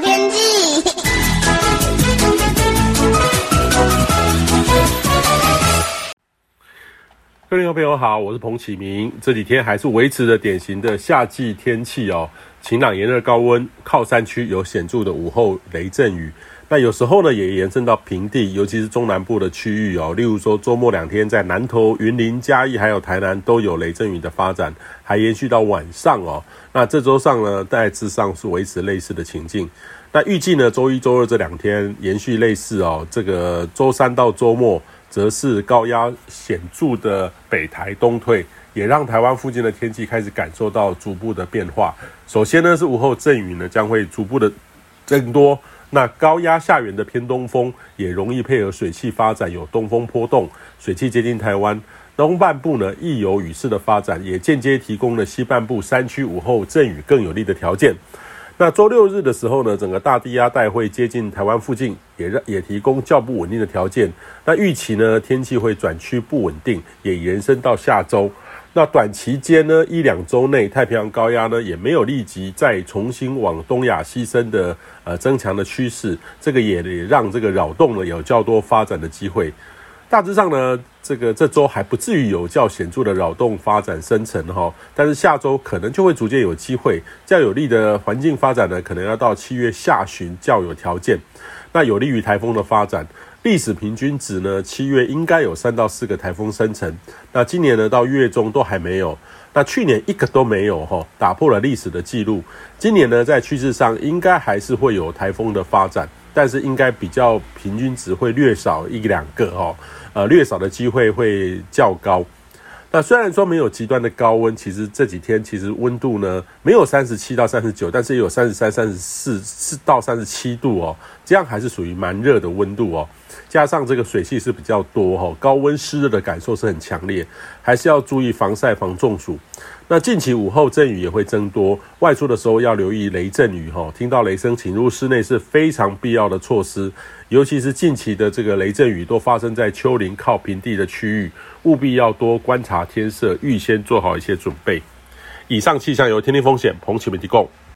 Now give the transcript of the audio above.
天气。各位朋友好，我是彭启明。这几天还是维持着典型的夏季天气哦，晴朗炎热高温，靠山区有显著的午后雷阵雨。那有时候呢，也延伸到平地，尤其是中南部的区域哦。例如说，周末两天在南投、云林、嘉义还有台南都有雷阵雨的发展，还延续到晚上哦。那这周上呢，大致上是维持类似的情境。那预计呢，周一、周二这两天延续类似哦。这个周三到周末，则是高压显著的北台东退，也让台湾附近的天气开始感受到逐步的变化。首先呢，是午后阵雨呢将会逐步的增多。那高压下缘的偏东风也容易配合水汽发展，有东风波动，水汽接近台湾东半部呢，亦有雨势的发展，也间接提供了西半部山区午后阵雨更有利的条件。那周六日的时候呢，整个大低压带会接近台湾附近，也让也提供较不稳定的条件。那预期呢，天气会转趋不稳定，也延伸到下周。那短期间呢，一两周内，太平洋高压呢也没有立即再重新往东亚西伸的呃增强的趋势，这个也也让这个扰动呢有较多发展的机会。大致上呢，这个这周还不至于有较显著的扰动发展生成哈，但是下周可能就会逐渐有机会，较有利的环境发展呢，可能要到七月下旬较有条件，那有利于台风的发展。历史平均值呢，七月应该有三到四个台风生成。那今年呢，到月中都还没有。那去年一个都没有哈，打破了历史的记录。今年呢，在趋势上应该还是会有台风的发展，但是应该比较平均值会略少一两个哦，呃，略少的机会会较高。那虽然说没有极端的高温，其实这几天其实温度呢没有三十七到三十九，但是也有三十三、三十四四到三十七度哦，这样还是属于蛮热的温度哦。加上这个水汽是比较多哈，高温湿热的感受是很强烈，还是要注意防晒防中暑。那近期午后阵雨也会增多，外出的时候要留意雷阵雨哈，听到雷声请入室内是非常必要的措施。尤其是近期的这个雷阵雨都发生在丘陵靠平地的区域，务必要多观察天色，预先做好一些准备。以上气象由天气风险彭启明提供。